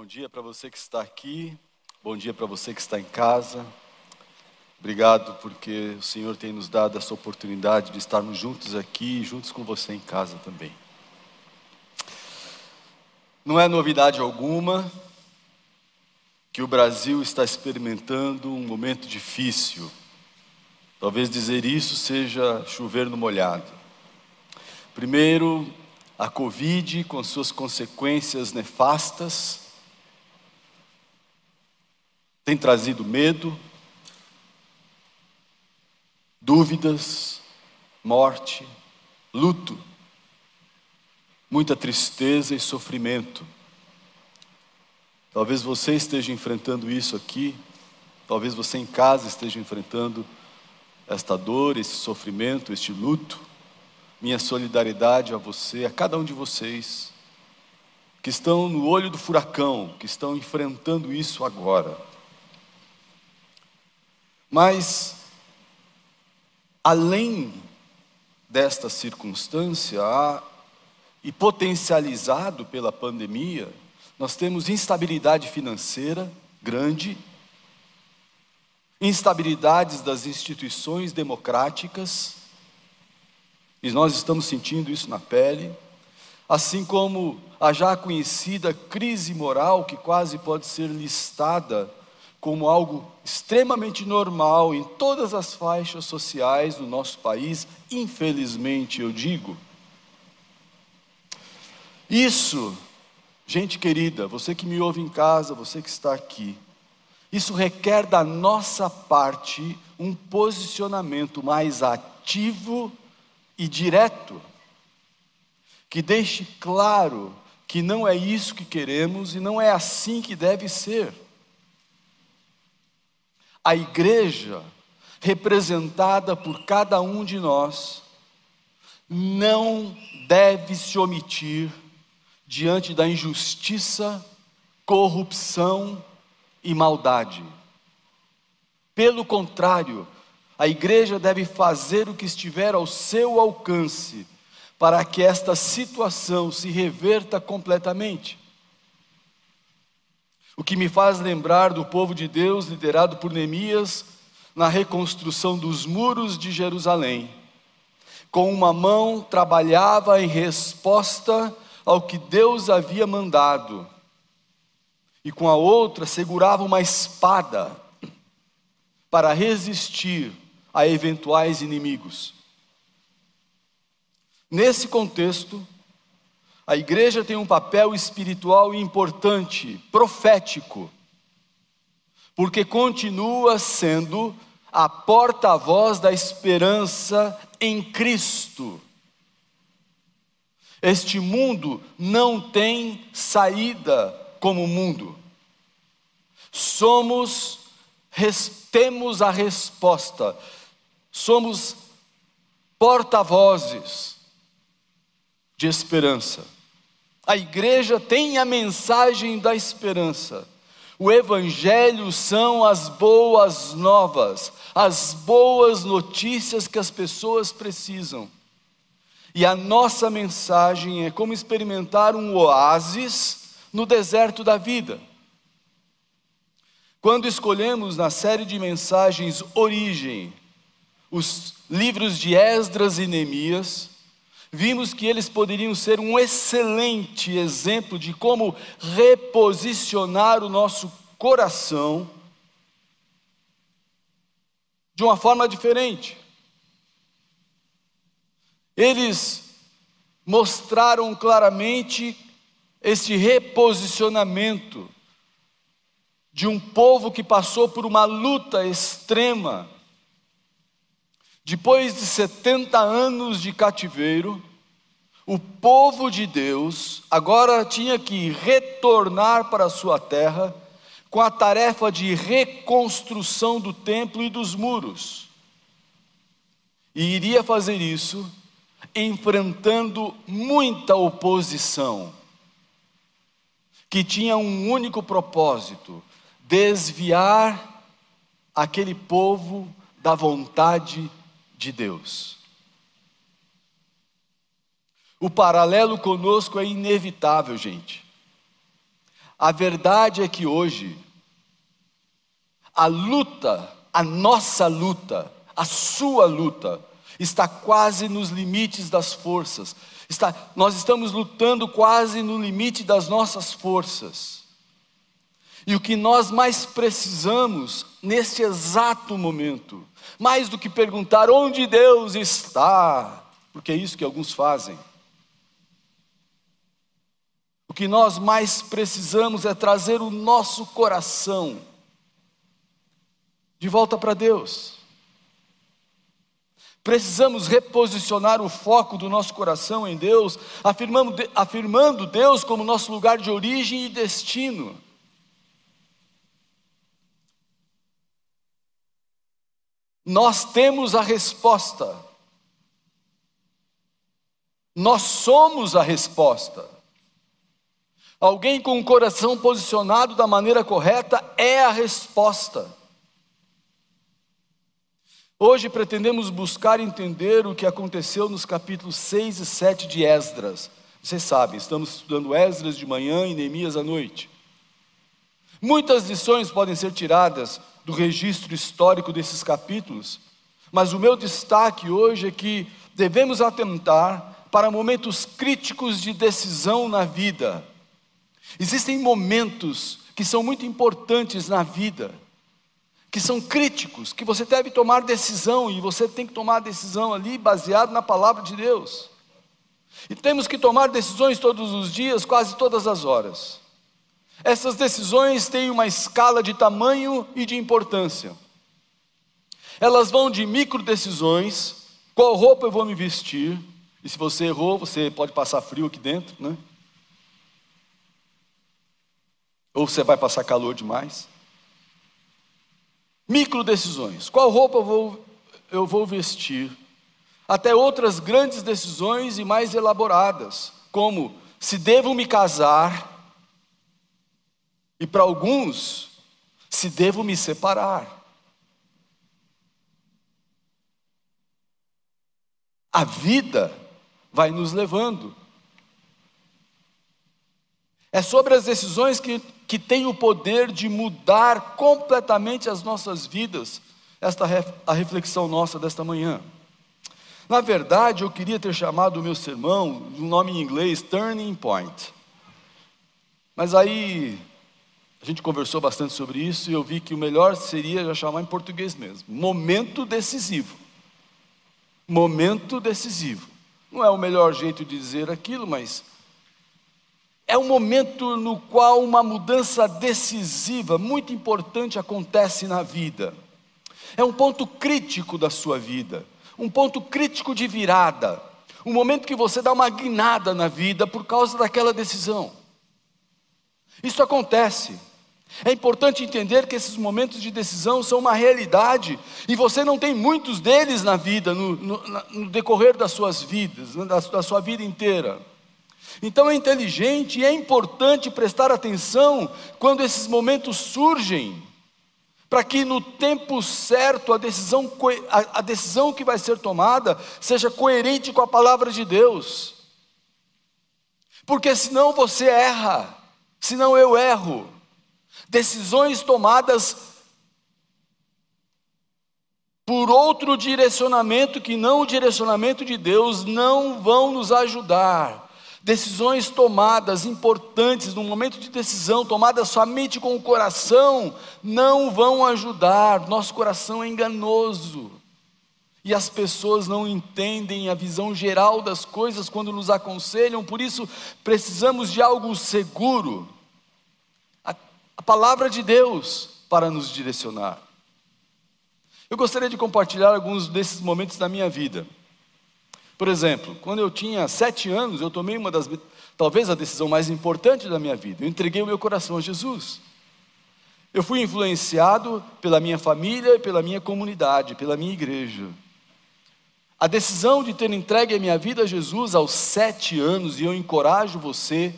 Bom dia para você que está aqui, bom dia para você que está em casa. Obrigado porque o Senhor tem nos dado essa oportunidade de estarmos juntos aqui juntos com você em casa também. Não é novidade alguma que o Brasil está experimentando um momento difícil. Talvez dizer isso seja chover no molhado. Primeiro, a Covid, com suas consequências nefastas, tem trazido medo, dúvidas, morte, luto, muita tristeza e sofrimento. Talvez você esteja enfrentando isso aqui, talvez você em casa esteja enfrentando esta dor, esse sofrimento, este luto minha solidariedade a você, a cada um de vocês que estão no olho do furacão, que estão enfrentando isso agora. Mas, além desta circunstância, e potencializado pela pandemia, nós temos instabilidade financeira grande, instabilidades das instituições democráticas, e nós estamos sentindo isso na pele, assim como a já conhecida crise moral, que quase pode ser listada como algo extremamente normal em todas as faixas sociais do nosso país, infelizmente eu digo. Isso, gente querida, você que me ouve em casa, você que está aqui, isso requer da nossa parte um posicionamento mais ativo e direto, que deixe claro que não é isso que queremos e não é assim que deve ser. A igreja, representada por cada um de nós, não deve se omitir diante da injustiça, corrupção e maldade. Pelo contrário, a igreja deve fazer o que estiver ao seu alcance para que esta situação se reverta completamente. O que me faz lembrar do povo de Deus liderado por Neemias na reconstrução dos muros de Jerusalém. Com uma mão trabalhava em resposta ao que Deus havia mandado, e com a outra segurava uma espada para resistir a eventuais inimigos. Nesse contexto, a igreja tem um papel espiritual importante, profético, porque continua sendo a porta-voz da esperança em Cristo. Este mundo não tem saída como mundo. Somos, temos a resposta somos porta-vozes de esperança. A igreja tem a mensagem da esperança. O Evangelho são as boas novas, as boas notícias que as pessoas precisam. E a nossa mensagem é como experimentar um oásis no deserto da vida. Quando escolhemos na série de mensagens Origem, os livros de Esdras e Neemias, vimos que eles poderiam ser um excelente exemplo de como reposicionar o nosso coração de uma forma diferente. Eles mostraram claramente este reposicionamento de um povo que passou por uma luta extrema depois de 70 anos de cativeiro, o povo de Deus agora tinha que retornar para a sua terra com a tarefa de reconstrução do templo e dos muros. E iria fazer isso enfrentando muita oposição, que tinha um único propósito: desviar aquele povo da vontade de Deus. O paralelo conosco é inevitável, gente. A verdade é que hoje, a luta, a nossa luta, a sua luta, está quase nos limites das forças. Está, nós estamos lutando quase no limite das nossas forças. E o que nós mais precisamos neste exato momento, mais do que perguntar onde Deus está, porque é isso que alguns fazem. O que nós mais precisamos é trazer o nosso coração de volta para Deus. Precisamos reposicionar o foco do nosso coração em Deus, afirmando, afirmando Deus como nosso lugar de origem e destino. Nós temos a resposta. Nós somos a resposta. Alguém com o coração posicionado da maneira correta é a resposta. Hoje pretendemos buscar entender o que aconteceu nos capítulos 6 e 7 de Esdras. Vocês sabem, estamos estudando Esdras de manhã e Neemias à noite. Muitas lições podem ser tiradas do registro histórico desses capítulos, mas o meu destaque hoje é que devemos atentar para momentos críticos de decisão na vida. Existem momentos que são muito importantes na vida que são críticos, que você deve tomar decisão e você tem que tomar decisão ali baseado na palavra de Deus. E temos que tomar decisões todos os dias, quase todas as horas. Essas decisões têm uma escala de tamanho e de importância. Elas vão de micro decisões, qual roupa eu vou me vestir, e se você errou, você pode passar frio aqui dentro, né? Ou você vai passar calor demais. Micro decisões: qual roupa eu vou, eu vou vestir? Até outras grandes decisões e mais elaboradas, como se devo me casar, e para alguns, se devo me separar. A vida vai nos levando. É sobre as decisões que que tem o poder de mudar completamente as nossas vidas, esta a reflexão nossa desta manhã. Na verdade, eu queria ter chamado o meu sermão um nome em inglês, Turning Point. Mas aí a gente conversou bastante sobre isso e eu vi que o melhor seria já chamar em português mesmo. Momento decisivo. Momento decisivo. Não é o melhor jeito de dizer aquilo, mas é um momento no qual uma mudança decisiva, muito importante, acontece na vida. É um ponto crítico da sua vida, um ponto crítico de virada, um momento que você dá uma guinada na vida por causa daquela decisão. Isso acontece. É importante entender que esses momentos de decisão são uma realidade e você não tem muitos deles na vida, no, no, no decorrer das suas vidas, da, da sua vida inteira. Então é inteligente e é importante prestar atenção quando esses momentos surgem, para que no tempo certo a decisão, a decisão que vai ser tomada seja coerente com a palavra de Deus. Porque senão você erra, senão eu erro. Decisões tomadas por outro direcionamento que não o direcionamento de Deus não vão nos ajudar. Decisões tomadas importantes, no momento de decisão, tomadas somente com o coração, não vão ajudar. Nosso coração é enganoso. E as pessoas não entendem a visão geral das coisas quando nos aconselham, por isso precisamos de algo seguro. A, palavra de Deus para nos direcionar. Eu gostaria de compartilhar alguns desses momentos da minha vida. Por exemplo, quando eu tinha sete anos, eu tomei uma das, talvez a decisão mais importante da minha vida. Eu entreguei o meu coração a Jesus. Eu fui influenciado pela minha família, pela minha comunidade, pela minha igreja. A decisão de ter entregue a minha vida a Jesus aos sete anos, e eu encorajo você,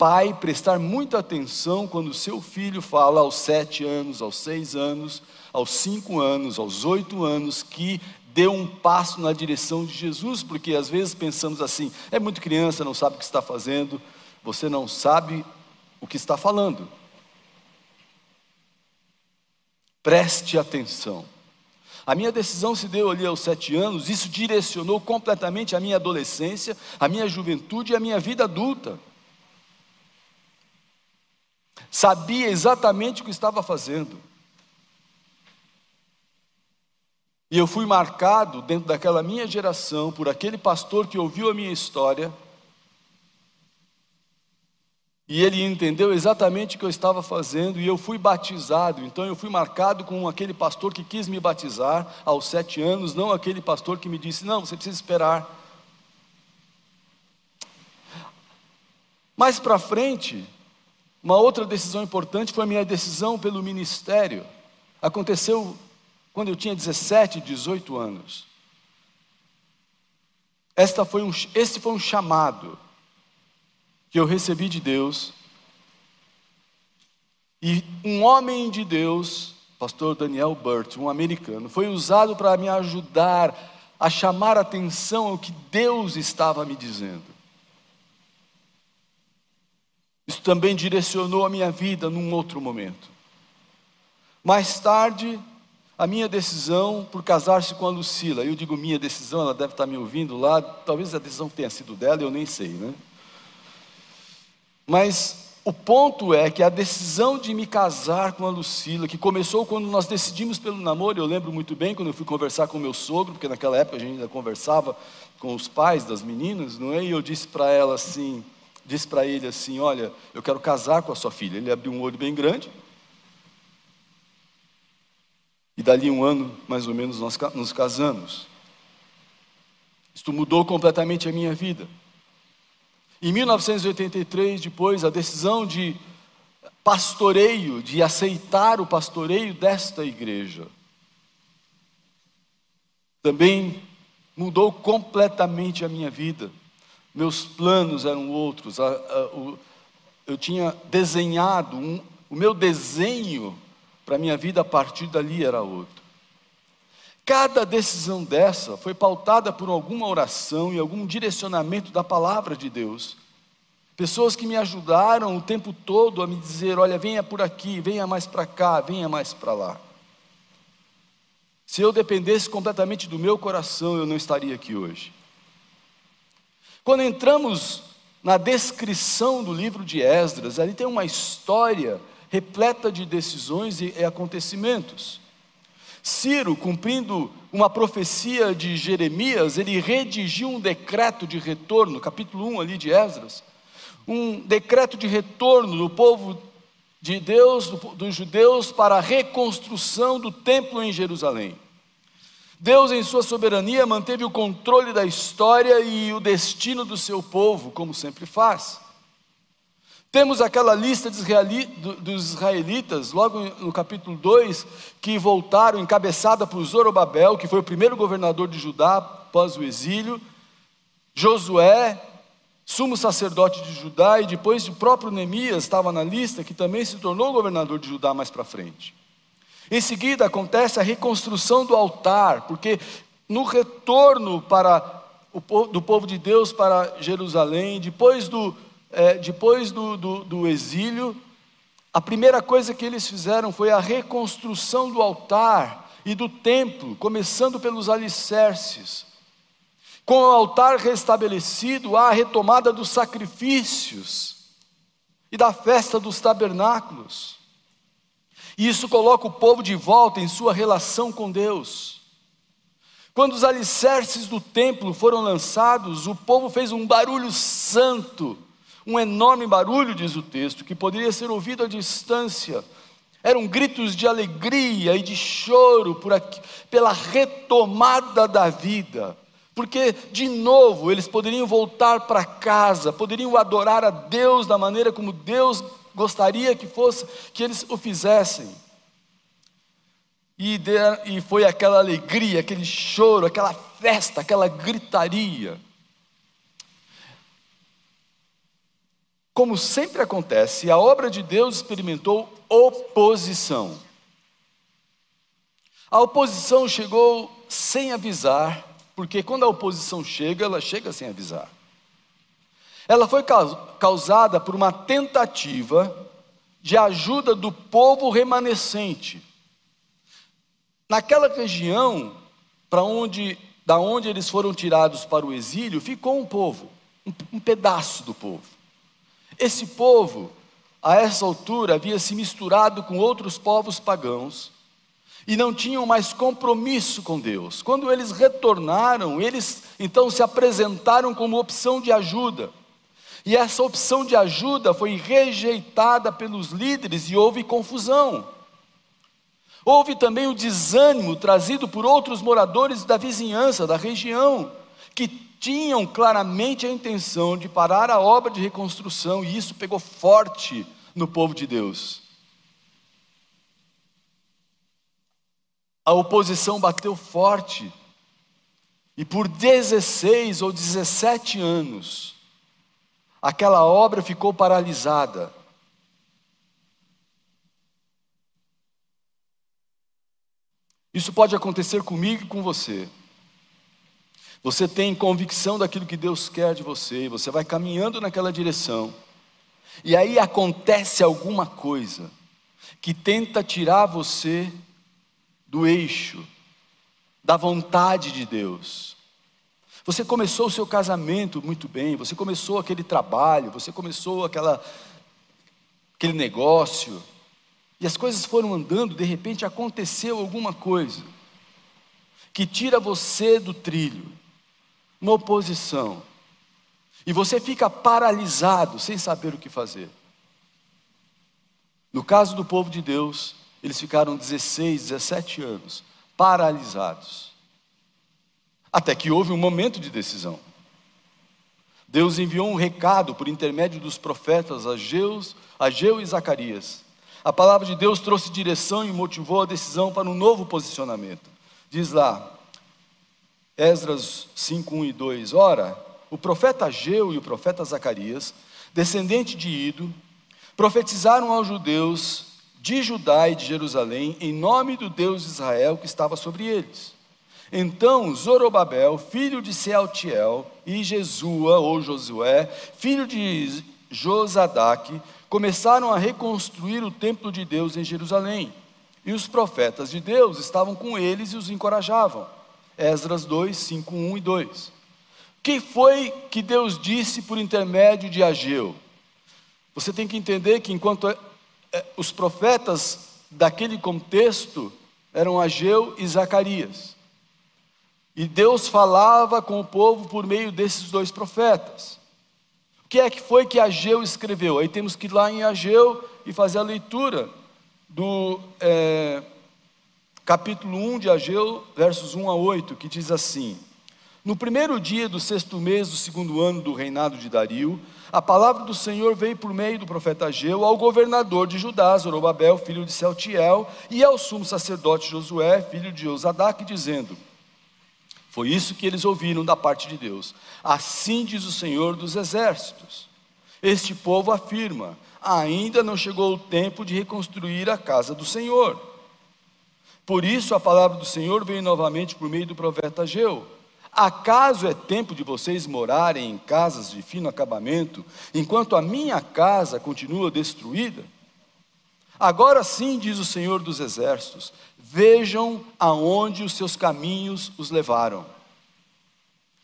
pai, prestar muita atenção quando seu filho fala aos sete anos, aos seis anos, aos cinco anos, aos oito anos, que deu um passo na direção de Jesus, porque às vezes pensamos assim: é muito criança, não sabe o que está fazendo, você não sabe o que está falando. Preste atenção. A minha decisão se deu ali aos sete anos, isso direcionou completamente a minha adolescência, a minha juventude e a minha vida adulta. Sabia exatamente o que estava fazendo. E eu fui marcado dentro daquela minha geração por aquele pastor que ouviu a minha história e ele entendeu exatamente o que eu estava fazendo e eu fui batizado. Então eu fui marcado com aquele pastor que quis me batizar aos sete anos, não aquele pastor que me disse: não, você precisa esperar. Mais para frente, uma outra decisão importante foi a minha decisão pelo ministério. Aconteceu quando eu tinha 17, 18 anos. Esta foi um, este foi um chamado que eu recebi de Deus. E um homem de Deus, pastor Daniel Burt, um americano, foi usado para me ajudar a chamar atenção ao que Deus estava me dizendo. Isso também direcionou a minha vida num outro momento. Mais tarde, a minha decisão por casar-se com a Lucila, eu digo minha decisão, ela deve estar me ouvindo lá, talvez a decisão tenha sido dela, eu nem sei, né? Mas o ponto é que a decisão de me casar com a Lucila, que começou quando nós decidimos pelo namoro, eu lembro muito bem quando eu fui conversar com meu sogro, porque naquela época a gente ainda conversava com os pais das meninas, não é? E eu disse para ela assim, disse para ele assim, olha, eu quero casar com a sua filha. Ele abriu um olho bem grande. E dali um ano, mais ou menos, nós nos casamos. Isto mudou completamente a minha vida. Em 1983, depois, a decisão de pastoreio, de aceitar o pastoreio desta igreja, também mudou completamente a minha vida. Meus planos eram outros. Eu tinha desenhado, um, o meu desenho para a minha vida a partir dali era outro. Cada decisão dessa foi pautada por alguma oração e algum direcionamento da palavra de Deus. Pessoas que me ajudaram o tempo todo a me dizer: olha, venha por aqui, venha mais para cá, venha mais para lá. Se eu dependesse completamente do meu coração, eu não estaria aqui hoje. Quando entramos na descrição do livro de Esdras, ali tem uma história repleta de decisões e acontecimentos. Ciro, cumprindo uma profecia de Jeremias, ele redigiu um decreto de retorno, capítulo 1 ali de Esdras, um decreto de retorno do povo de Deus, dos judeus, para a reconstrução do templo em Jerusalém. Deus, em sua soberania, manteve o controle da história e o destino do seu povo, como sempre faz. Temos aquela lista dos israelitas, logo no capítulo 2, que voltaram, encabeçada por Zorobabel, que foi o primeiro governador de Judá após o exílio, Josué, sumo sacerdote de Judá, e depois o próprio Neemias estava na lista, que também se tornou governador de Judá mais para frente. Em seguida acontece a reconstrução do altar, porque no retorno para o, do povo de Deus para Jerusalém, depois do é, depois do, do, do exílio, a primeira coisa que eles fizeram foi a reconstrução do altar e do templo, começando pelos alicerces. Com o altar restabelecido, há a retomada dos sacrifícios e da festa dos tabernáculos. E isso coloca o povo de volta em sua relação com Deus. Quando os alicerces do templo foram lançados, o povo fez um barulho santo um enorme barulho, diz o texto, que poderia ser ouvido à distância. Eram gritos de alegria e de choro por aqui, pela retomada da vida, porque de novo eles poderiam voltar para casa, poderiam adorar a Deus da maneira como Deus gostaria que fosse que eles o fizessem. E, de, e foi aquela alegria, aquele choro, aquela festa, aquela gritaria. Como sempre acontece, a obra de Deus experimentou oposição. A oposição chegou sem avisar, porque quando a oposição chega, ela chega sem avisar. Ela foi causada por uma tentativa de ajuda do povo remanescente. Naquela região, para onde, da onde eles foram tirados para o exílio, ficou um povo, um, um pedaço do povo. Esse povo, a essa altura, havia se misturado com outros povos pagãos e não tinham mais compromisso com Deus. Quando eles retornaram, eles então se apresentaram como opção de ajuda. E essa opção de ajuda foi rejeitada pelos líderes e houve confusão. Houve também o desânimo trazido por outros moradores da vizinhança, da região, que tinham claramente a intenção de parar a obra de reconstrução, e isso pegou forte no povo de Deus. A oposição bateu forte, e por 16 ou 17 anos, aquela obra ficou paralisada. Isso pode acontecer comigo e com você. Você tem convicção daquilo que Deus quer de você, você vai caminhando naquela direção, e aí acontece alguma coisa que tenta tirar você do eixo, da vontade de Deus. Você começou o seu casamento muito bem, você começou aquele trabalho, você começou aquela, aquele negócio, e as coisas foram andando, de repente aconteceu alguma coisa que tira você do trilho, uma oposição, e você fica paralisado, sem saber o que fazer. No caso do povo de Deus, eles ficaram 16, 17 anos paralisados. Até que houve um momento de decisão. Deus enviou um recado por intermédio dos profetas Ageu, Ageu e Zacarias. A palavra de Deus trouxe direção e motivou a decisão para um novo posicionamento. Diz lá, Esdras 5, 1 e 2: Ora, o profeta Ageu e o profeta Zacarias, descendente de Ido, profetizaram aos judeus de Judá e de Jerusalém em nome do Deus de Israel que estava sobre eles. Então Zorobabel, filho de Sealtiel, e Jesua, ou Josué, filho de Josadaque, começaram a reconstruir o templo de Deus em Jerusalém. E os profetas de Deus estavam com eles e os encorajavam. Esdras 2, 5, 1 e 2. O que foi que Deus disse por intermédio de Ageu? Você tem que entender que enquanto é, é, os profetas daquele contexto eram Ageu e Zacarias. E Deus falava com o povo por meio desses dois profetas. O que é que foi que Ageu escreveu? Aí temos que ir lá em Ageu e fazer a leitura do é, capítulo 1 de Ageu, versos 1 a 8, que diz assim: No primeiro dia do sexto mês do segundo ano do reinado de Dario, a palavra do Senhor veio por meio do profeta Ageu ao governador de Judá, Zorobabel, filho de Celtiel, e ao sumo sacerdote Josué, filho de Josadac, dizendo: foi isso que eles ouviram da parte de Deus. Assim diz o Senhor dos Exércitos. Este povo afirma: ainda não chegou o tempo de reconstruir a casa do Senhor. Por isso a palavra do Senhor veio novamente por meio do profeta Ageu. Acaso é tempo de vocês morarem em casas de fino acabamento, enquanto a minha casa continua destruída? Agora sim, diz o Senhor dos Exércitos, vejam aonde os seus caminhos os levaram.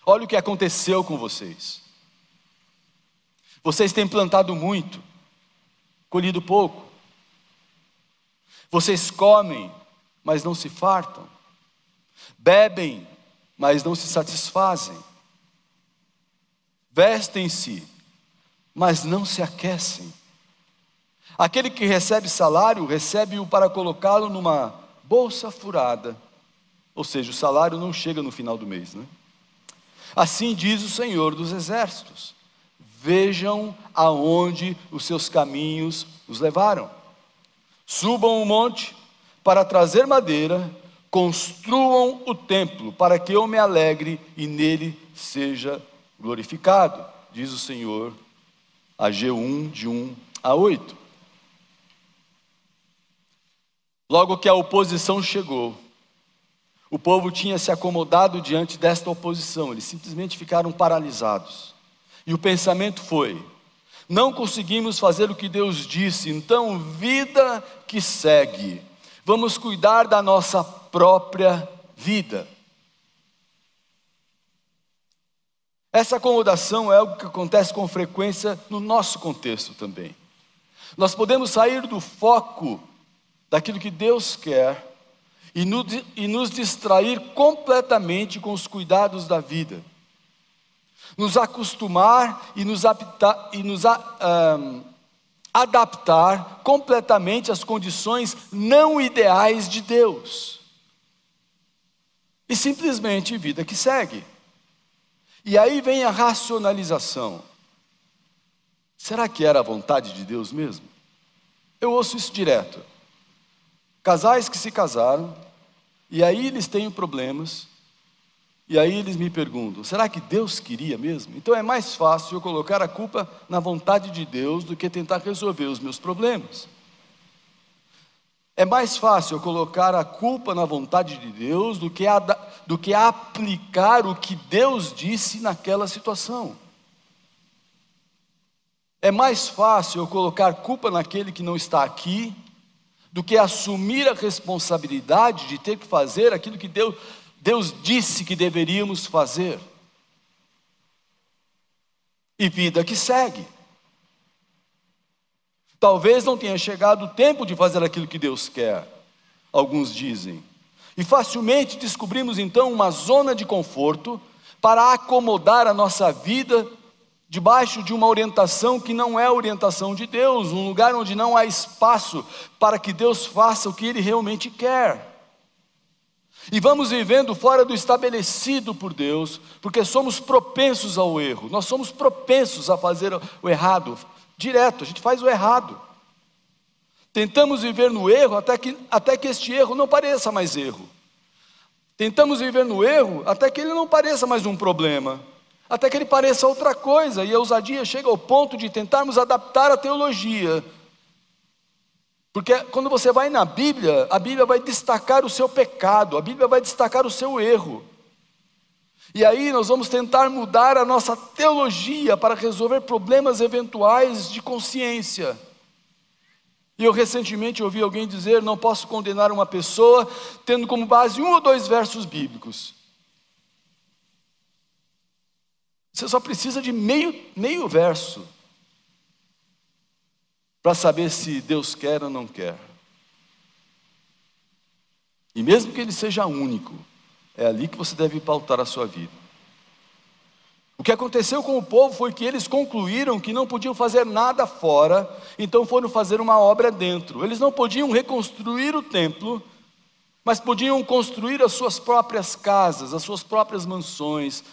Olha o que aconteceu com vocês. Vocês têm plantado muito, colhido pouco. Vocês comem, mas não se fartam. Bebem, mas não se satisfazem. Vestem-se, mas não se aquecem. Aquele que recebe salário, recebe-o para colocá-lo numa bolsa furada. Ou seja, o salário não chega no final do mês, né? Assim diz o Senhor dos Exércitos: Vejam aonde os seus caminhos os levaram. Subam o monte para trazer madeira, construam o templo para que eu me alegre e nele seja glorificado, diz o Senhor, a G1 de 1 a 8. Logo que a oposição chegou, o povo tinha se acomodado diante desta oposição, eles simplesmente ficaram paralisados. E o pensamento foi: não conseguimos fazer o que Deus disse, então, vida que segue, vamos cuidar da nossa própria vida. Essa acomodação é algo que acontece com frequência no nosso contexto também. Nós podemos sair do foco daquilo que Deus quer e nos, e nos distrair completamente com os cuidados da vida, nos acostumar e nos, e nos um, adaptar completamente às condições não ideais de Deus. E simplesmente vida que segue. E aí vem a racionalização. Será que era a vontade de Deus mesmo? Eu ouço isso direto. Casais que se casaram, e aí eles têm problemas, e aí eles me perguntam: será que Deus queria mesmo? Então é mais fácil eu colocar a culpa na vontade de Deus do que tentar resolver os meus problemas. É mais fácil eu colocar a culpa na vontade de Deus do que, a, do que aplicar o que Deus disse naquela situação. É mais fácil eu colocar culpa naquele que não está aqui do que assumir a responsabilidade de ter que fazer aquilo que Deus, Deus disse que deveríamos fazer. E vida que segue. Talvez não tenha chegado o tempo de fazer aquilo que Deus quer, alguns dizem. E facilmente descobrimos então uma zona de conforto para acomodar a nossa vida debaixo de uma orientação que não é a orientação de Deus, um lugar onde não há espaço para que Deus faça o que Ele realmente quer. E vamos vivendo fora do estabelecido por Deus, porque somos propensos ao erro, nós somos propensos a fazer o errado, direto, a gente faz o errado. Tentamos viver no erro até que, até que este erro não pareça mais erro. Tentamos viver no erro até que ele não pareça mais um problema, até que ele pareça outra coisa, e a ousadia chega ao ponto de tentarmos adaptar a teologia. Porque quando você vai na Bíblia, a Bíblia vai destacar o seu pecado, a Bíblia vai destacar o seu erro. E aí nós vamos tentar mudar a nossa teologia para resolver problemas eventuais de consciência. E eu recentemente ouvi alguém dizer: não posso condenar uma pessoa tendo como base um ou dois versos bíblicos. Você só precisa de meio, meio verso para saber se Deus quer ou não quer. E mesmo que ele seja único, é ali que você deve pautar a sua vida. O que aconteceu com o povo foi que eles concluíram que não podiam fazer nada fora, então foram fazer uma obra dentro. Eles não podiam reconstruir o templo, mas podiam construir as suas próprias casas, as suas próprias mansões,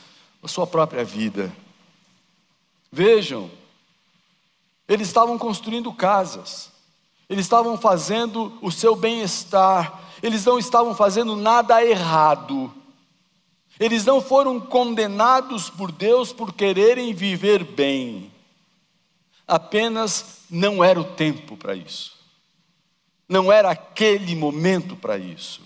a sua própria vida. Vejam, eles estavam construindo casas, eles estavam fazendo o seu bem-estar, eles não estavam fazendo nada errado. Eles não foram condenados por Deus por quererem viver bem. Apenas não era o tempo para isso. Não era aquele momento para isso.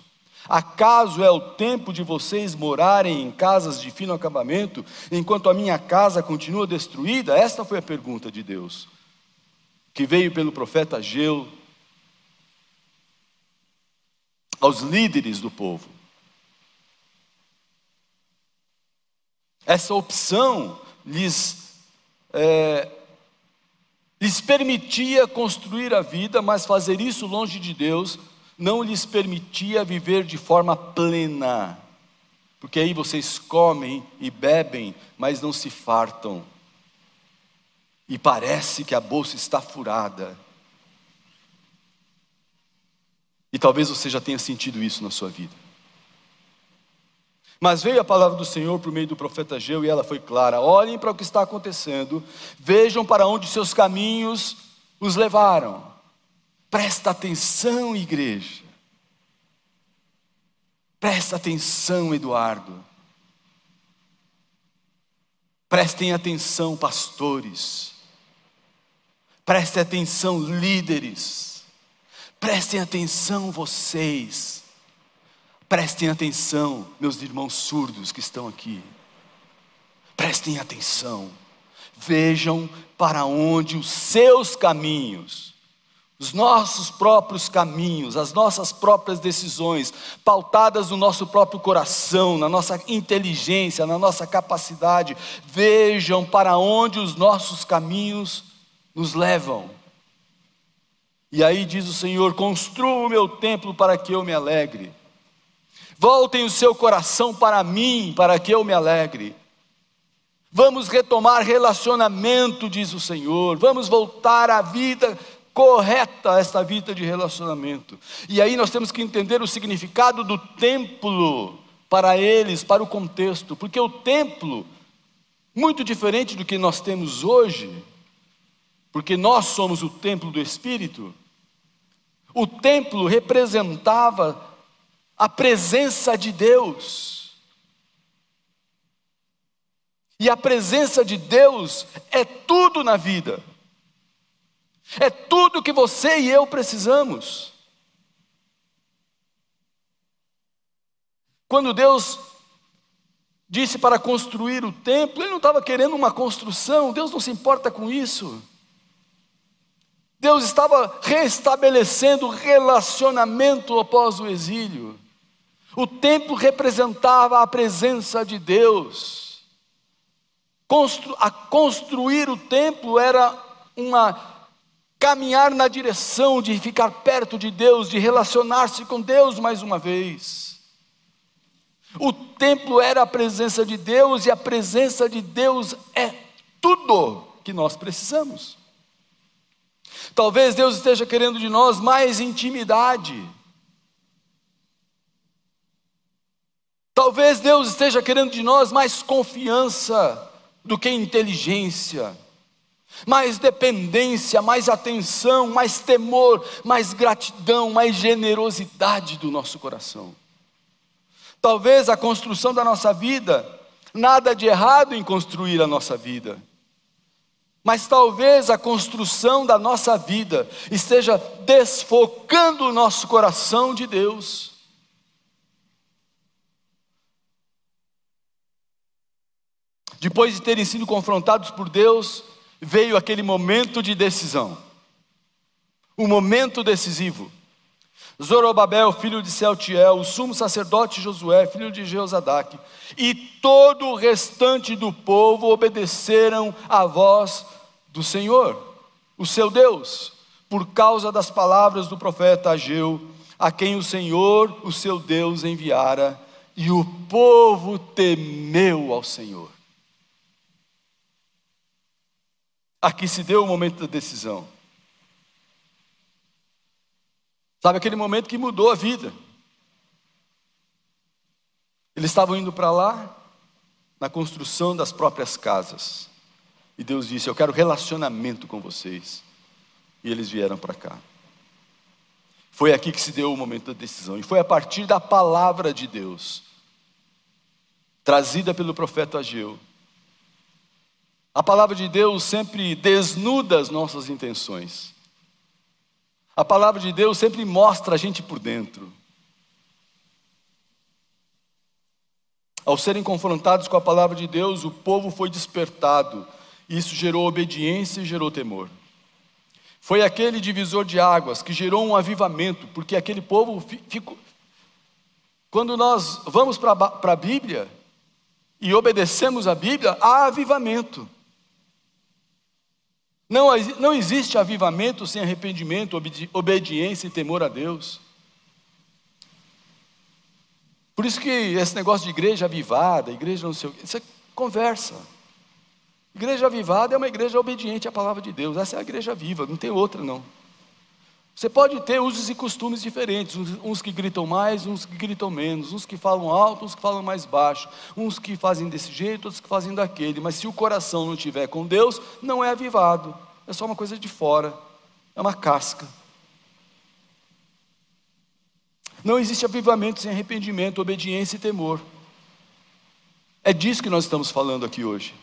Acaso é o tempo de vocês morarem em casas de fino acabamento, enquanto a minha casa continua destruída? Esta foi a pergunta de Deus, que veio pelo profeta Geu aos líderes do povo. Essa opção lhes, é, lhes permitia construir a vida, mas fazer isso longe de Deus não lhes permitia viver de forma plena. Porque aí vocês comem e bebem, mas não se fartam. E parece que a bolsa está furada. E talvez você já tenha sentido isso na sua vida. Mas veio a palavra do Senhor por meio do profeta Geu e ela foi clara: olhem para o que está acontecendo, vejam para onde seus caminhos os levaram. Presta atenção, igreja. Presta atenção, Eduardo. Prestem atenção, pastores. Prestem atenção, líderes. Prestem atenção vocês. Prestem atenção, meus irmãos surdos que estão aqui. Prestem atenção. vejam para onde os seus caminhos, os nossos próprios caminhos, as nossas próprias decisões, pautadas no nosso próprio coração, na nossa inteligência, na nossa capacidade, vejam para onde os nossos caminhos nos levam. E aí diz o Senhor: construa o meu templo para que eu me alegre. Voltem o seu coração para mim, para que eu me alegre. Vamos retomar relacionamento, diz o Senhor. Vamos voltar à vida correta, esta vida de relacionamento. E aí nós temos que entender o significado do templo para eles, para o contexto, porque o templo, muito diferente do que nós temos hoje, porque nós somos o templo do Espírito, o templo representava a presença de Deus. E a presença de Deus é tudo na vida, é tudo que você e eu precisamos. Quando Deus disse para construir o templo, Ele não estava querendo uma construção, Deus não se importa com isso. Deus estava restabelecendo relacionamento após o exílio. O templo representava a presença de Deus. Constru a construir o templo era uma caminhar na direção de ficar perto de Deus, de relacionar-se com Deus mais uma vez. O templo era a presença de Deus e a presença de Deus é tudo que nós precisamos. Talvez Deus esteja querendo de nós mais intimidade. Talvez Deus esteja querendo de nós mais confiança do que inteligência, mais dependência, mais atenção, mais temor, mais gratidão, mais generosidade do nosso coração. Talvez a construção da nossa vida, nada de errado em construir a nossa vida, mas talvez a construção da nossa vida esteja desfocando o nosso coração de Deus. Depois de terem sido confrontados por Deus, veio aquele momento de decisão. O momento decisivo. Zorobabel, filho de Sealtiel, o sumo sacerdote Josué, filho de Jeozadaque, e todo o restante do povo obedeceram à voz do Senhor, o seu Deus, por causa das palavras do profeta Ageu, a quem o Senhor, o seu Deus, enviara, e o povo temeu ao Senhor. Aqui se deu o momento da decisão. Sabe aquele momento que mudou a vida? Eles estavam indo para lá na construção das próprias casas. E Deus disse: Eu quero relacionamento com vocês. E eles vieram para cá. Foi aqui que se deu o momento da decisão. E foi a partir da palavra de Deus, trazida pelo profeta Ageu. A palavra de Deus sempre desnuda as nossas intenções. A palavra de Deus sempre mostra a gente por dentro. Ao serem confrontados com a palavra de Deus, o povo foi despertado isso gerou obediência e gerou temor. Foi aquele divisor de águas que gerou um avivamento, porque aquele povo ficou. Quando nós vamos para a Bíblia e obedecemos a Bíblia, há avivamento. Não, não existe avivamento sem arrependimento, obediência e temor a Deus. Por isso que esse negócio de igreja avivada, igreja não sei o quê, isso é conversa. Igreja avivada é uma igreja obediente à palavra de Deus. Essa é a igreja viva, não tem outra não. Você pode ter usos e costumes diferentes, uns que gritam mais, uns que gritam menos, uns que falam alto, uns que falam mais baixo, uns que fazem desse jeito, outros que fazem daquele, mas se o coração não estiver com Deus, não é avivado, é só uma coisa de fora, é uma casca. Não existe avivamento sem arrependimento, obediência e temor. É disso que nós estamos falando aqui hoje.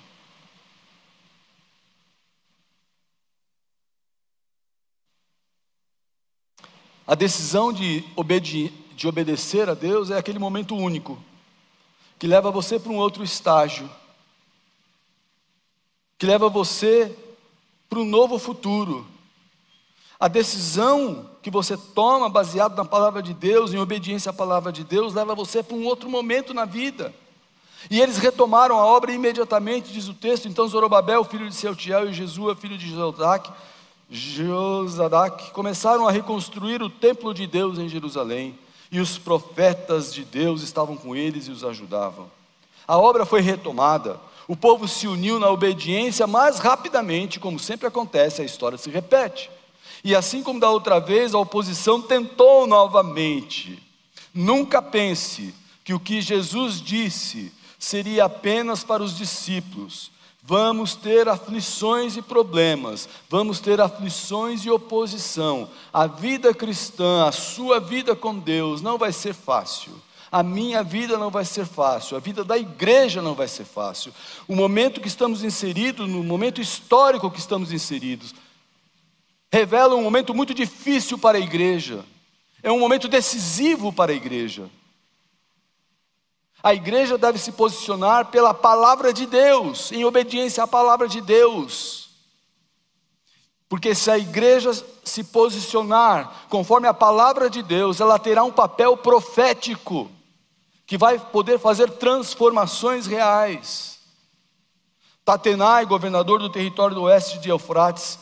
A decisão de, de obedecer a Deus é aquele momento único, que leva você para um outro estágio, que leva você para um novo futuro. A decisão que você toma baseado na palavra de Deus, em obediência à palavra de Deus, leva você para um outro momento na vida. E eles retomaram a obra imediatamente, diz o texto. Então Zorobabel, filho de Seutiel, e Jesua, filho de Josadak, Josadak, começaram a reconstruir o templo de Deus em Jerusalém. E os profetas de Deus estavam com eles e os ajudavam. A obra foi retomada. O povo se uniu na obediência, mas rapidamente, como sempre acontece, a história se repete. E assim como da outra vez, a oposição tentou novamente. Nunca pense que o que Jesus disse seria apenas para os discípulos. Vamos ter aflições e problemas, vamos ter aflições e oposição. A vida cristã, a sua vida com Deus não vai ser fácil. A minha vida não vai ser fácil, a vida da igreja não vai ser fácil. O momento que estamos inseridos, no momento histórico que estamos inseridos, revela um momento muito difícil para a igreja. É um momento decisivo para a igreja. A igreja deve se posicionar pela palavra de Deus, em obediência à palavra de Deus. Porque se a igreja se posicionar conforme a palavra de Deus, ela terá um papel profético que vai poder fazer transformações reais. Tatenai, governador do território do oeste de Eufrates,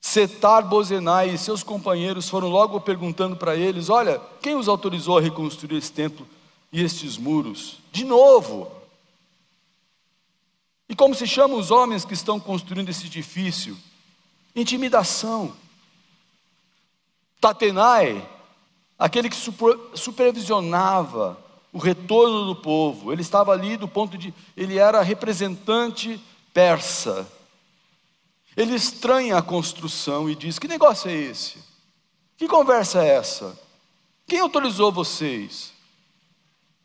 Setar Bozenai e seus companheiros foram logo perguntando para eles: Olha, quem os autorizou a reconstruir esse templo e estes muros? De novo. E como se chamam os homens que estão construindo esse edifício? Intimidação. Tatenai aquele que supervisionava o retorno do povo. Ele estava ali do ponto de. Ele era representante persa. Ele estranha a construção e diz: Que negócio é esse? Que conversa é essa? Quem autorizou vocês?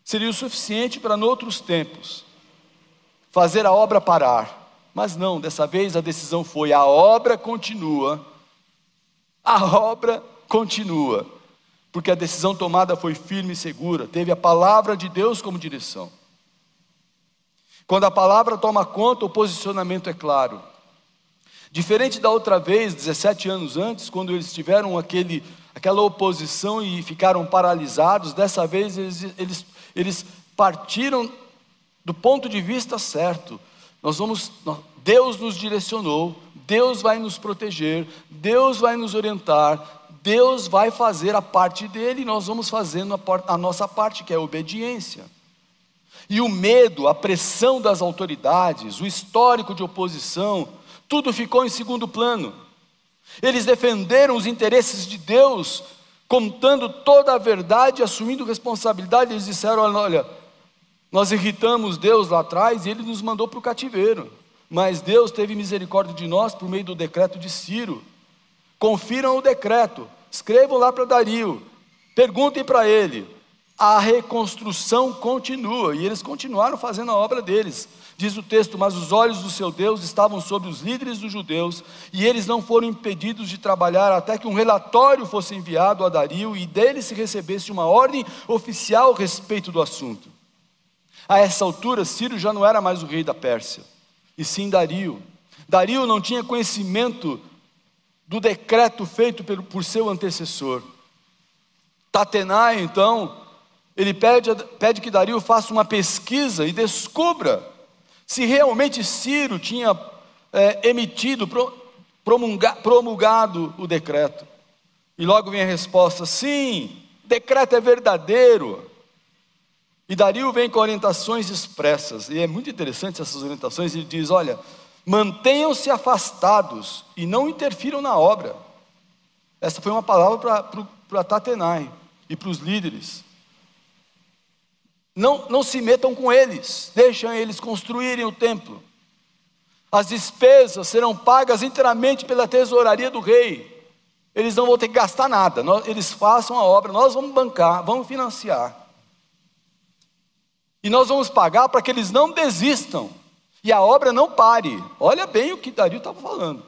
Seria o suficiente para, noutros tempos, fazer a obra parar. Mas não, dessa vez a decisão foi: a obra continua. A obra continua porque a decisão tomada foi firme e segura, teve a palavra de Deus como direção. Quando a palavra toma conta, o posicionamento é claro. Diferente da outra vez, 17 anos antes, quando eles tiveram aquele, aquela oposição e ficaram paralisados, dessa vez eles, eles, eles partiram do ponto de vista certo. Nós vamos, Deus nos direcionou, Deus vai nos proteger, Deus vai nos orientar, Deus vai fazer a parte dele e nós vamos fazendo a, nossa parte, que é a obediência. E o medo, a pressão das autoridades, o histórico de oposição, tudo ficou em segundo plano. Eles defenderam os interesses de Deus, contando toda a verdade, assumindo responsabilidade. Eles disseram: olha, nós irritamos Deus lá atrás e ele nos mandou para o cativeiro. Mas Deus teve misericórdia de nós por meio do decreto de Ciro. Confiram o decreto, escrevam lá para Dario, perguntem para ele. A reconstrução continua e eles continuaram fazendo a obra deles. Diz o texto: Mas os olhos do seu Deus estavam sobre os líderes dos judeus, e eles não foram impedidos de trabalhar até que um relatório fosse enviado a Dario e dele se recebesse uma ordem oficial a respeito do assunto. A essa altura, Ciro já não era mais o rei da Pérsia, e sim Dario. Dario não tinha conhecimento do decreto feito por seu antecessor. Tatenai, então, ele pede, pede que Dario faça uma pesquisa e descubra se realmente Ciro tinha é, emitido, promulgado o decreto. E logo vem a resposta: sim, decreto é verdadeiro. E Dario vem com orientações expressas, e é muito interessante essas orientações. Ele diz: olha, Mantenham-se afastados e não interfiram na obra. Essa foi uma palavra para Tatenai e para os líderes. Não, não se metam com eles, deixem eles construírem o templo. As despesas serão pagas inteiramente pela tesouraria do rei. Eles não vão ter que gastar nada, eles façam a obra, nós vamos bancar, vamos financiar. E nós vamos pagar para que eles não desistam e a obra não pare. Olha bem o que Dario estava falando.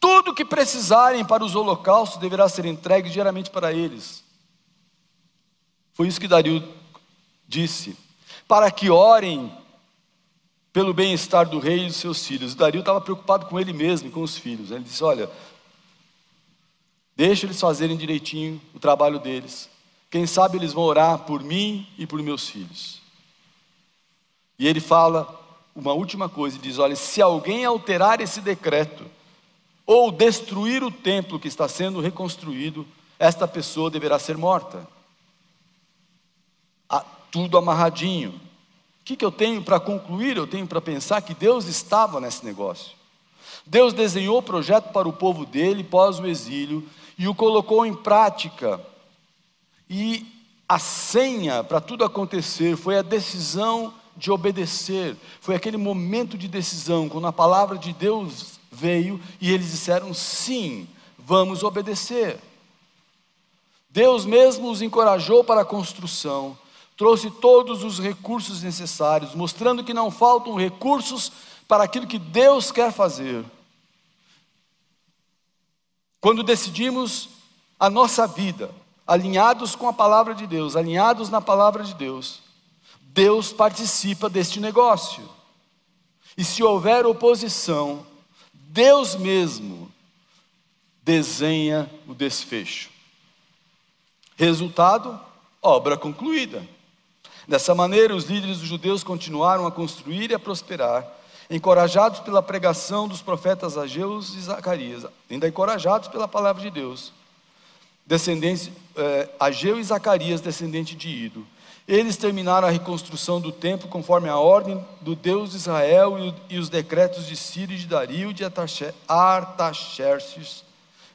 Tudo que precisarem para os holocaustos deverá ser entregue diariamente para eles. Foi isso que Dario disse. Para que orem pelo bem-estar do rei e dos seus filhos. Dario estava preocupado com ele mesmo e com os filhos. Ele disse: Olha, deixa eles fazerem direitinho o trabalho deles. Quem sabe eles vão orar por mim e por meus filhos. E ele fala uma última coisa: ele diz, Olha, se alguém alterar esse decreto, ou destruir o templo que está sendo reconstruído, esta pessoa deverá ser morta. Tudo amarradinho. O que, que eu tenho para concluir? Eu tenho para pensar que Deus estava nesse negócio. Deus desenhou o projeto para o povo dele pós o exílio e o colocou em prática. E a senha para tudo acontecer foi a decisão de obedecer. Foi aquele momento de decisão, quando a palavra de Deus veio e eles disseram: sim, vamos obedecer. Deus mesmo os encorajou para a construção, trouxe todos os recursos necessários, mostrando que não faltam recursos para aquilo que Deus quer fazer. Quando decidimos a nossa vida, alinhados com a palavra de Deus, alinhados na palavra de Deus, Deus participa deste negócio. E se houver oposição, Deus mesmo desenha o desfecho. Resultado: obra concluída. Dessa maneira, os líderes dos judeus continuaram a construir e a prosperar, encorajados pela pregação dos profetas Ageus e Zacarias, ainda encorajados pela palavra de Deus. Descendentes, eh, Ageu e Zacarias, descendente de Ido. Eles terminaram a reconstrução do templo conforme a ordem do Deus de Israel e os decretos de Sírio, de Dario e de Artaxerxes,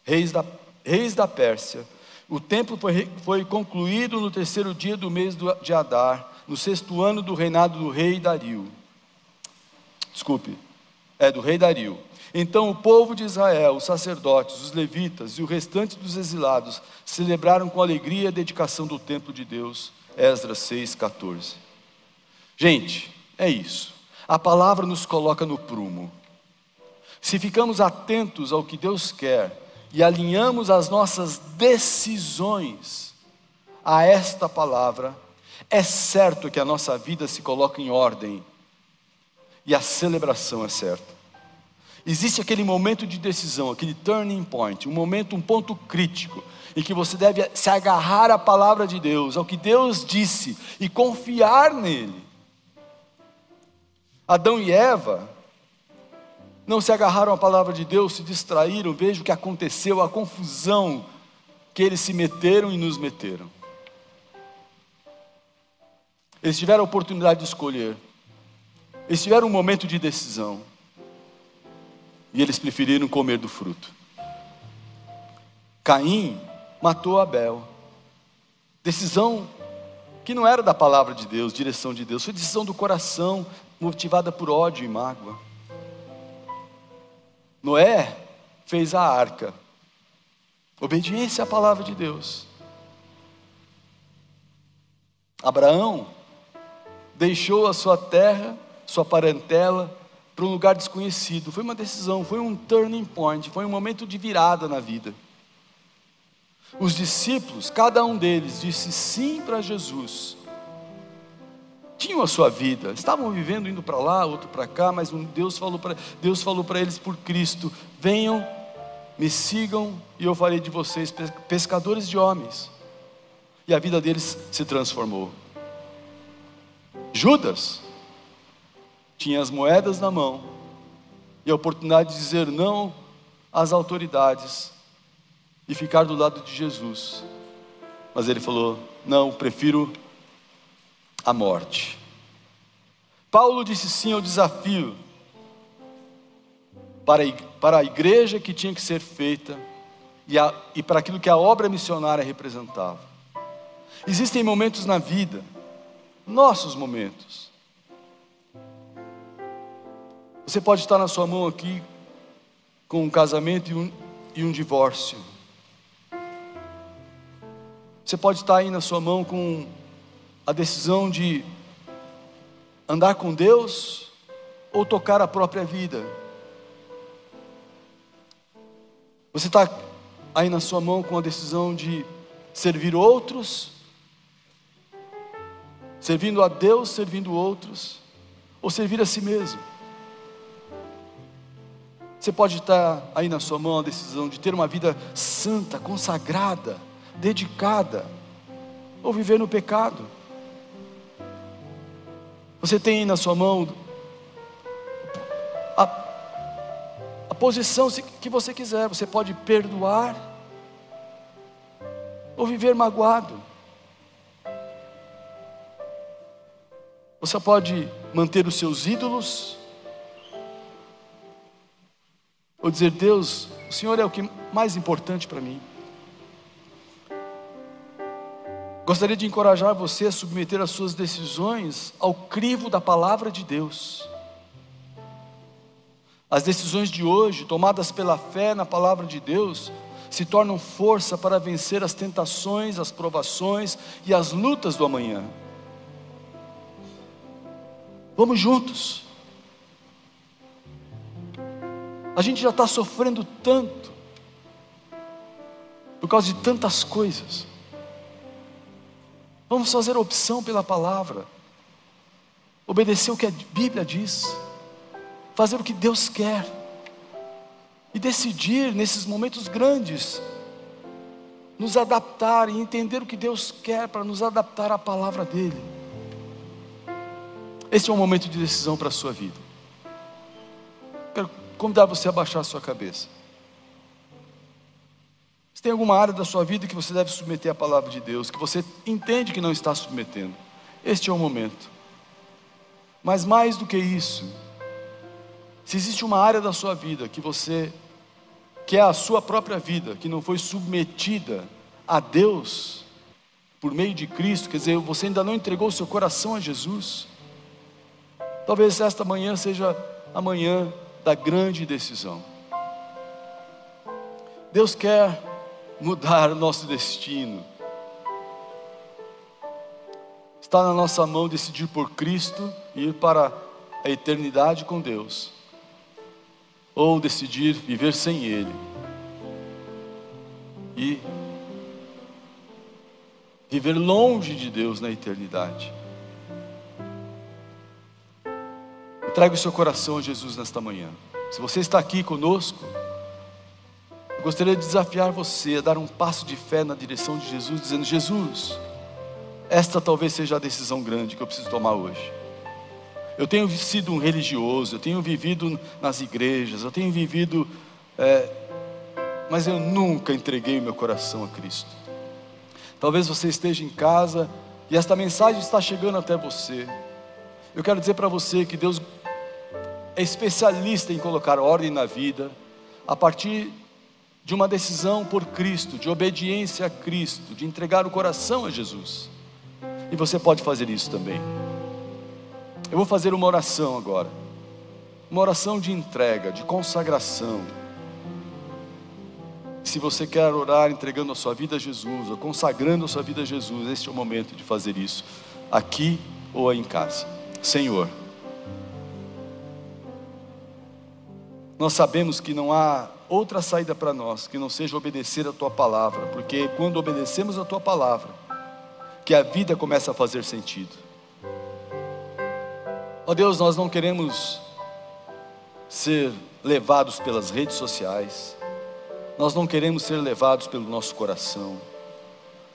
reis da, reis da Pérsia. O templo foi, foi concluído no terceiro dia do mês de Adar, no sexto ano do reinado do rei Dario. Desculpe, é do rei Dario. Então o povo de Israel, os sacerdotes, os levitas e o restante dos exilados celebraram com alegria a dedicação do templo de Deus Esdras 6,14. Gente, é isso. A palavra nos coloca no prumo. Se ficamos atentos ao que Deus quer e alinhamos as nossas decisões a esta palavra, é certo que a nossa vida se coloca em ordem e a celebração é certa. Existe aquele momento de decisão, aquele turning point, um momento, um ponto crítico e que você deve se agarrar à palavra de Deus, ao que Deus disse e confiar nele. Adão e Eva não se agarraram à palavra de Deus, se distraíram, veja o que aconteceu, a confusão que eles se meteram e nos meteram. Eles tiveram a oportunidade de escolher, eles tiveram um momento de decisão, e eles preferiram comer do fruto. Caim matou Abel. Decisão que não era da palavra de Deus, direção de Deus, foi decisão do coração, motivada por ódio e mágoa. Noé fez a arca, obediência à palavra de Deus. Abraão deixou a sua terra, sua parentela, para um lugar desconhecido. Foi uma decisão, foi um turning point, foi um momento de virada na vida. Os discípulos, cada um deles disse sim para Jesus. Tinham a sua vida, estavam vivendo indo para lá, outro para cá, mas Deus falou para Deus falou para eles por Cristo: "Venham, me sigam e eu farei de vocês pescadores de homens". E a vida deles se transformou. Judas tinha as moedas na mão e a oportunidade de dizer não às autoridades e ficar do lado de Jesus. Mas ele falou: Não, prefiro a morte. Paulo disse sim ao desafio para a, igreja que tinha que ser feita e, a, e para aquilo que a obra missionária representava. Existem momentos na vida, nossos momentos. Você pode estar na sua mão aqui com um casamento e um, e um divórcio. Você pode estar aí na sua mão com a decisão de andar com Deus ou tocar a própria vida. Você está aí na sua mão com a decisão de servir outros, servindo a Deus, servindo outros, ou servir a si mesmo. Você pode estar aí na sua mão a decisão de ter uma vida santa, consagrada, dedicada, ou viver no pecado. Você tem na sua mão a, a posição que você quiser. Você pode perdoar ou viver magoado. Você pode manter os seus ídolos ou dizer: Deus, o Senhor é o que mais importante para mim. Gostaria de encorajar você a submeter as suas decisões ao crivo da palavra de Deus. As decisões de hoje, tomadas pela fé na palavra de Deus, se tornam força para vencer as tentações, as provações e as lutas do amanhã. Vamos juntos. A gente já está sofrendo tanto, por causa de tantas coisas. Vamos fazer opção pela palavra, obedecer o que a Bíblia diz, fazer o que Deus quer, e decidir nesses momentos grandes, nos adaptar e entender o que Deus quer para nos adaptar à palavra dEle. Este é um momento de decisão para a sua vida. Quero convidar você a baixar a sua cabeça. Se tem alguma área da sua vida que você deve submeter à palavra de Deus, que você entende que não está submetendo, este é o momento. Mas mais do que isso, se existe uma área da sua vida que você, que é a sua própria vida, que não foi submetida a Deus por meio de Cristo, quer dizer, você ainda não entregou o seu coração a Jesus, talvez esta manhã seja a manhã da grande decisão. Deus quer mudar o nosso destino. Está na nossa mão decidir por Cristo e ir para a eternidade com Deus, ou decidir viver sem Ele e viver longe de Deus na eternidade. Entregue o seu coração a Jesus nesta manhã. Se você está aqui conosco, gostaria de desafiar você a dar um passo de fé na direção de Jesus, dizendo: Jesus, esta talvez seja a decisão grande que eu preciso tomar hoje. Eu tenho sido um religioso, eu tenho vivido nas igrejas, eu tenho vivido, é, mas eu nunca entreguei o meu coração a Cristo. Talvez você esteja em casa e esta mensagem está chegando até você. Eu quero dizer para você que Deus é especialista em colocar ordem na vida a partir de uma decisão por Cristo, de obediência a Cristo, de entregar o coração a Jesus. E você pode fazer isso também. Eu vou fazer uma oração agora. Uma oração de entrega, de consagração. Se você quer orar entregando a sua vida a Jesus, ou consagrando a sua vida a Jesus, este é o momento de fazer isso, aqui ou em casa. Senhor, nós sabemos que não há outra saída para nós que não seja obedecer a tua palavra, porque quando obedecemos a tua palavra, que a vida começa a fazer sentido. Ó oh Deus, nós não queremos ser levados pelas redes sociais, nós não queremos ser levados pelo nosso coração,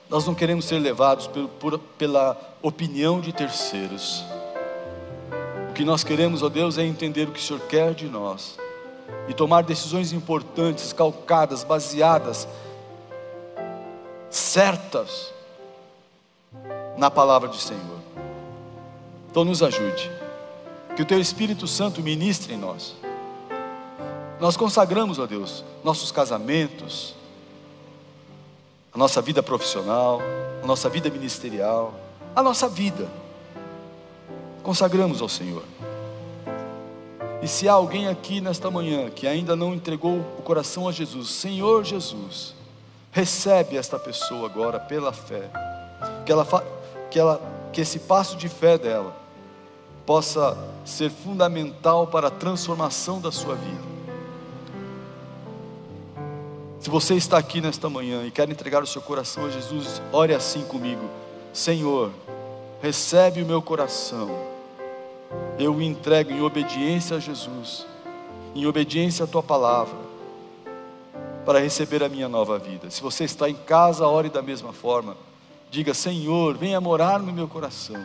nós não queremos ser levados por, por, pela opinião de terceiros. O que nós queremos, ó Deus, é entender o que o Senhor quer de nós e tomar decisões importantes, calcadas, baseadas, certas na palavra do Senhor. Então nos ajude, que o Teu Espírito Santo ministre em nós. Nós consagramos a Deus nossos casamentos, a nossa vida profissional, a nossa vida ministerial, a nossa vida. Consagramos ao Senhor. E se há alguém aqui nesta manhã que ainda não entregou o coração a Jesus, Senhor Jesus, recebe esta pessoa agora pela fé. Que ela que ela que esse passo de fé dela possa ser fundamental para a transformação da sua vida. Se você está aqui nesta manhã e quer entregar o seu coração a Jesus, ore assim comigo: Senhor, recebe o meu coração eu me entrego em obediência a Jesus, em obediência à tua palavra, para receber a minha nova vida. Se você está em casa, ore da mesma forma. Diga: Senhor, venha morar no meu coração,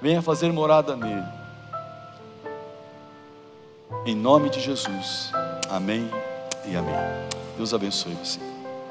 venha fazer morada nele. Em nome de Jesus. Amém e amém. Deus abençoe você.